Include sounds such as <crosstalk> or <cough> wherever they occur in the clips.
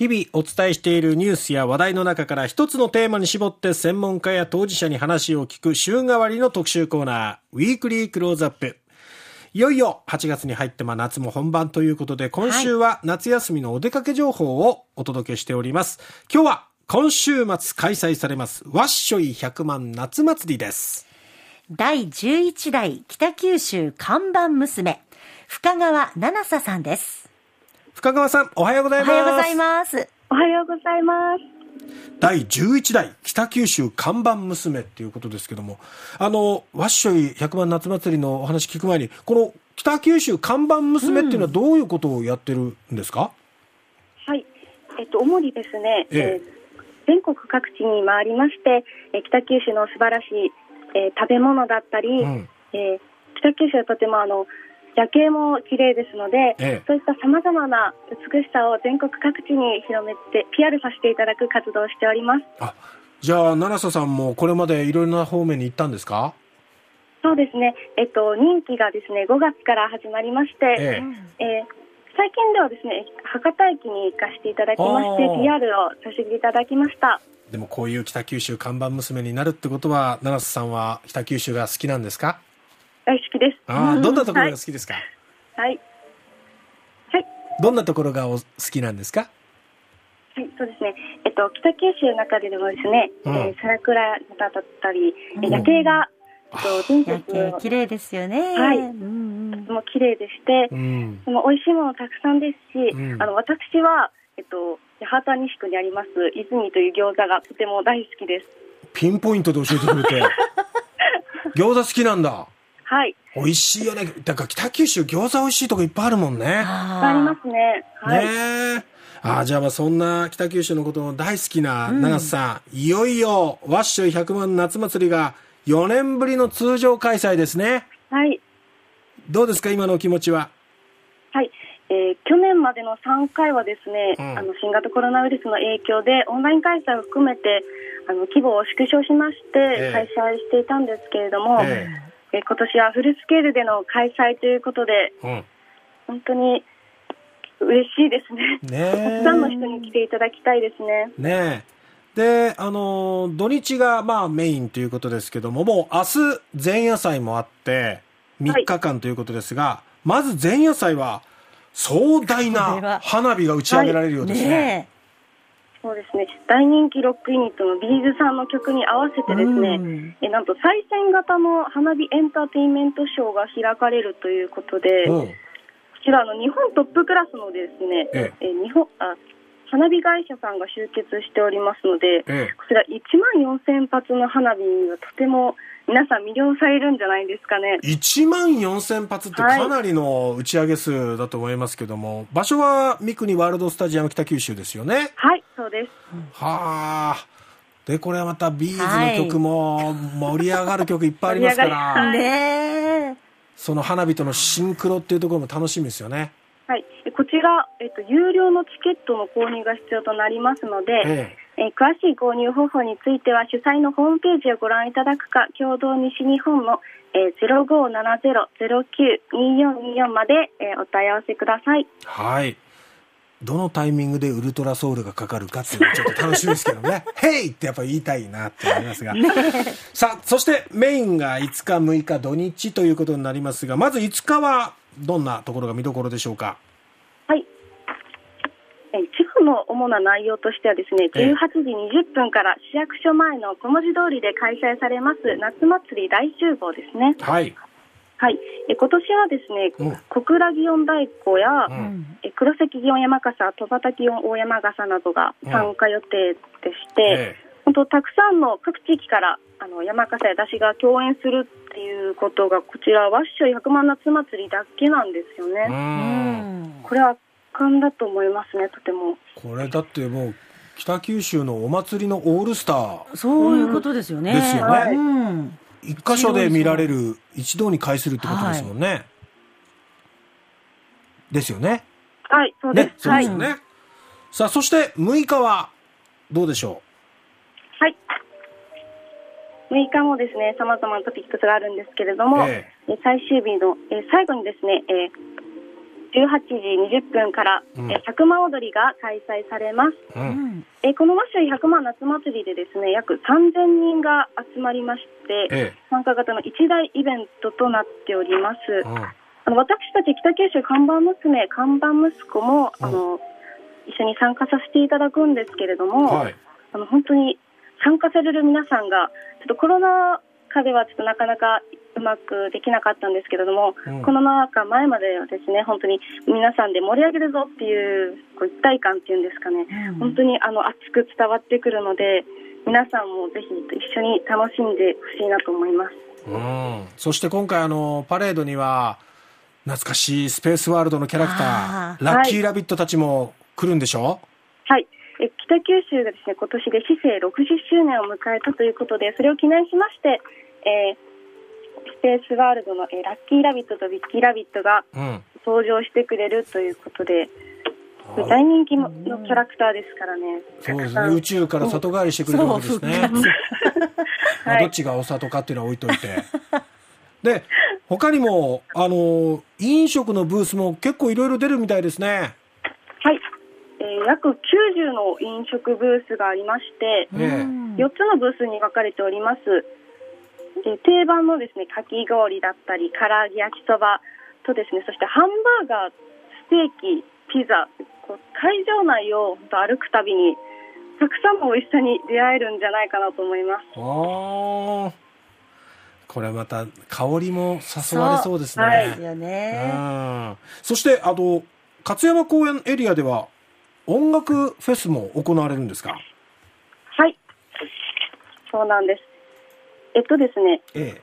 日々お伝えしているニュースや話題の中から一つのテーマに絞って専門家や当事者に話を聞く週替わりの特集コーナー、ウィークリークローズアップ。いよいよ8月に入ってまあ夏も本番ということで、今週は夏休みのお出かけ情報をお届けしております。今日は今週末開催されます、ワッショイ100万夏祭りです。第11代北九州看板娘、深川七紗さんです。深川さん、おはようございます。おはようございます。おはようございます。第11代北九州看板娘っていうことですけども、あの、ワッショイ100万夏祭りのお話聞く前に、この北九州看板娘っていうのはどういうことをやってるんですか、はい。えっと、主にですね、えええー全国各地に回りまして、えー北九州の素晴らしい、えー食べ物だったり、うんえー北九州はとてもあの、夜景も綺麗ですので、ええ。そういったさまざまな美しさを全国各地に広めて、PR させていただく活動をしております。あ、じゃあ、奈良さんもこれまでいろいろな方面に行ったんですか？そうですね、えっと、任期がですね、5月から始まりまして、ええ。えー最近ではですね、博多駅に行かせていただきまして PR をさせていただきました。でもこういう北九州看板娘になるってことは、奈良さんは北九州が好きなんですか？大好きです。ああ、どんなところが好きですか、はい。はい。どんなところがお好きなんですか？はい、そうですね。えっと、北九州の中でもですね、うんえー桜だったり、えうん夜景が、えっと、全夜国景綺麗ですよね。はいうんうんも綺麗でしてう、ん。でも美味しいものたくさんですし、うんあの、私は、えっと、八幡西区にあります、泉という餃子がとても大好きです。ピンポイントで教えてくれて。<laughs> 餃子好きなんだ。はい。美味しいよね。だから北九州餃子美味しいとこいっぱいあるもんね。ありますね。はい。ねえ。ああ、じゃあまあそんな北九州のことの大好きな長瀬さん、いよいよワッショイ100万夏祭りが4年ぶりの通常開催ですね。はい。どうですか今のお気持ちは？はい。えー去年までの3回はですね、うんあの新型コロナウイルスの影響でオンライン開催を含めてあの規模を縮小しましてええ開催していたんですけれども、ええー今年はフルスケールでの開催ということでうん。本当に嬉しいですね。ねえ。たくさんの人に来ていただきたいですね。ねえ。で、あのー土日がまあメインということですけども、もう明日前夜祭もあって、3日間ということですが、まず前夜祭は壮大なは花火が打ち上げられるようですね。ねそうですね。大人気ロックユニットのビーズさんの曲に合わせてですね、うん。えなんと最先型の花火エンターテインメントショーが開かれるということで、うん。こちらあの日本トップクラスのですね、え。え日本あ花火会社さんが集結しておりますので、ええこちら1万4000発の花火にはとても皆さん魅了されるんじゃないですかね。1万4000発ってかなりの打ち上げ数だと思いますけども、場所は三国ワールドスタジアム北九州ですよね。はい、そうです。はあ。で、これはまたビーズの曲も盛り上がる曲いっぱいありますか盛り上がら、りねその花火とのシンクロっていうところも楽しみですよね。こちら、えっと、有料のチケットの購入が必要となりますので、ええー詳しい購入方法については主催のホームページをご覧いただくか共同西日本の、えー、0570-09-2424まで、えーお問い合わせください。えはい。どのタイミングでウルトラソウルがかかるかっていうのは <laughs> ちょっと楽しみですけどね。ヘイってやっぱ言いたいなって思いますが。さあ、そしてメインが5日、6日、土日ということになりますが、まず5日はどんなところが見どころでしょうか？地方の主な内容としてはですね、ええ18時20分から市役所前の小文字通りで開催されます夏祭り大集合ですね。はい。はい。えー今年はですね、うん小倉祇園太鼓や、うんんえ黒崎祇園山笠、戸畑祇園大山笠などが参加予定でして、え本当たくさんの各地域からあの山笠や出汁が共演するっていうことがこちらワッショイ100万夏祭りだけなんですよ。ね。うんんこれは圧巻だと思いますね、とても。これだってもう北九州のお祭りのオールスターそういうことですよね。ですよねうん一箇所で見られる一堂に会するってことですもんね、ですよねはい、そうです。ねそうですよね、さあそして6日はどうでしょはい。はい。6日もですね、様々なトピックスがあるんですけれども、ええ最終日の、え最後にですね、えー18時20分から、うんえ100万踊りが開催されます。う。うんん。えこのワッショイ100万夏祭りでですね、約3000人が集まりまして、え参加型の一大イベントとなっております。え。うん。あの私たち北九州看板娘、看板息子も、うんあの一緒に参加させていただくんですけれども、はい。あの本当に参加される皆さんが、ちょっとコロナ禍ではちょっとなかなかうまくできなかったんですけれども、うんコロナ禍前まではですね、本当に皆さんで盛り上げるぞっていうこう一体感っていうんですかね、うん本当にあの熱く伝わってくるので、皆さんもぜひ一緒に楽しんでほしいなと思います。うん。そして今回あの、パレードには、懐かしいスペースワールドのキャラクタあー、ラッキーラビットたちも来るんでしょはい。え北九州がですね、今年で市政60周年を迎えたということで、それを記念しまして、えースペースワールドの、えーラッキーラビットとビッキーラビットがうん。登場してくれるということで、これ大人気ののキャラクターですからね。そうですね。宇宙から里帰りしてくれるわけですね。<laughs> どっちがお里かっていうのは置いといて。で、他にも、あの、飲食のブースも結構いろいろ出るみたいですね。はい。えー約90の飲食ブースがありまして、ええうん4つのブースに分かれております。えー定番のですね、かき氷だったり、唐揚げ焼きそばとですね、そしてハンバーガー、ステーキ、ピザ、こう会場内を歩くたびに、たくさんの美味しさに出会えるんじゃないかなと思います。ああ。これまた香りも誘われそうですね。そうはいですよね。うんそして、あと、勝山公園エリアでは音楽フェスも行われるんですか？はい。そうなんです。えっとですね、ええ。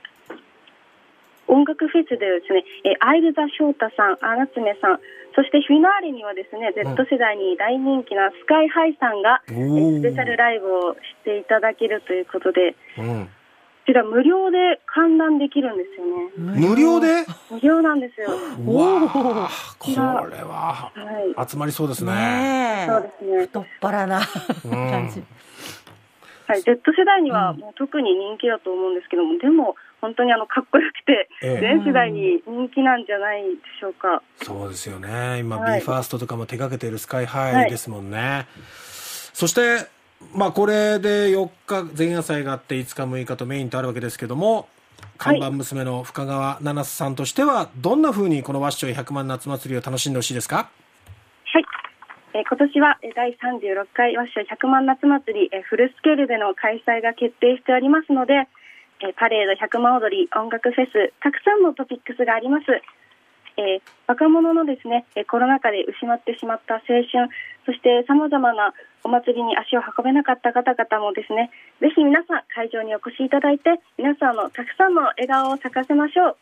音楽フェスでですね、えーアイルザ翔太さん、アナツメさん、そしてフィナーレにはですね、Z 世代に大人気なスカイハイさんが、えおーースペシャルライブをしていただけるということで、うん。こちら無料で観覧できるんですよね。無料で？無料なんですよ。うわあこれははい。集まりそうですね。ねえ。そうですね。太っ腹な感じ。はい、Z 世代にはもう特に人気だと思うんですけども、でも本当にあのかっこよくて、ええ全世代に人気なんじゃないでしょうか。そうですよね。今、はい BE:FIRST とかも手掛けているスカイハイですもんね。そして、まあこれで4日前夜祭があって5日6日とメインとあるわけですけども、看板娘の深川七瀬さんとしては、どんな風にこのワッショイ100万夏祭りを楽しんでほしいですか？はい。えー今年は第36回ワッショイ100万夏祭り、えフルスケールでの開催が決定しておりますので、えパレード100万踊り、音楽フェス、たくさんのトピックスがあります。えー若者のですね、えコロナ禍で失ってしまった青春、そして様々なお祭りに足を運べなかった方々もですね、ぜひ皆さん会場にお越しいただいて、皆さんのたくさんの笑顔を咲かせましょう。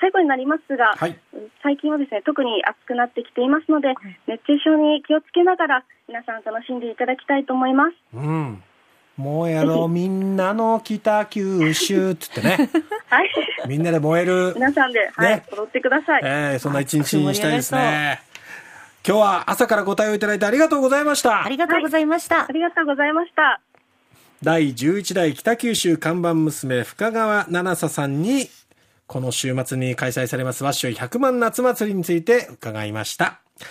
最後になりますが、はい。最近はですね特に暑くなってきていますので、熱中症に気をつけながら皆さん楽しんでいただきたいと思います。うん。燃えろみんなの北九州っつってね。<laughs> はい、みんなで燃える。皆さんで、はいね踊ってください。ええそんな一日にしたいですね。今日は朝からご対応いただいてありがとうございましたあ。りがとうございましたあ。りがとうございました。第11代北九州看板娘深川七紗さんにこの週末に開催されますワッショイ100万夏祭りについて伺いました。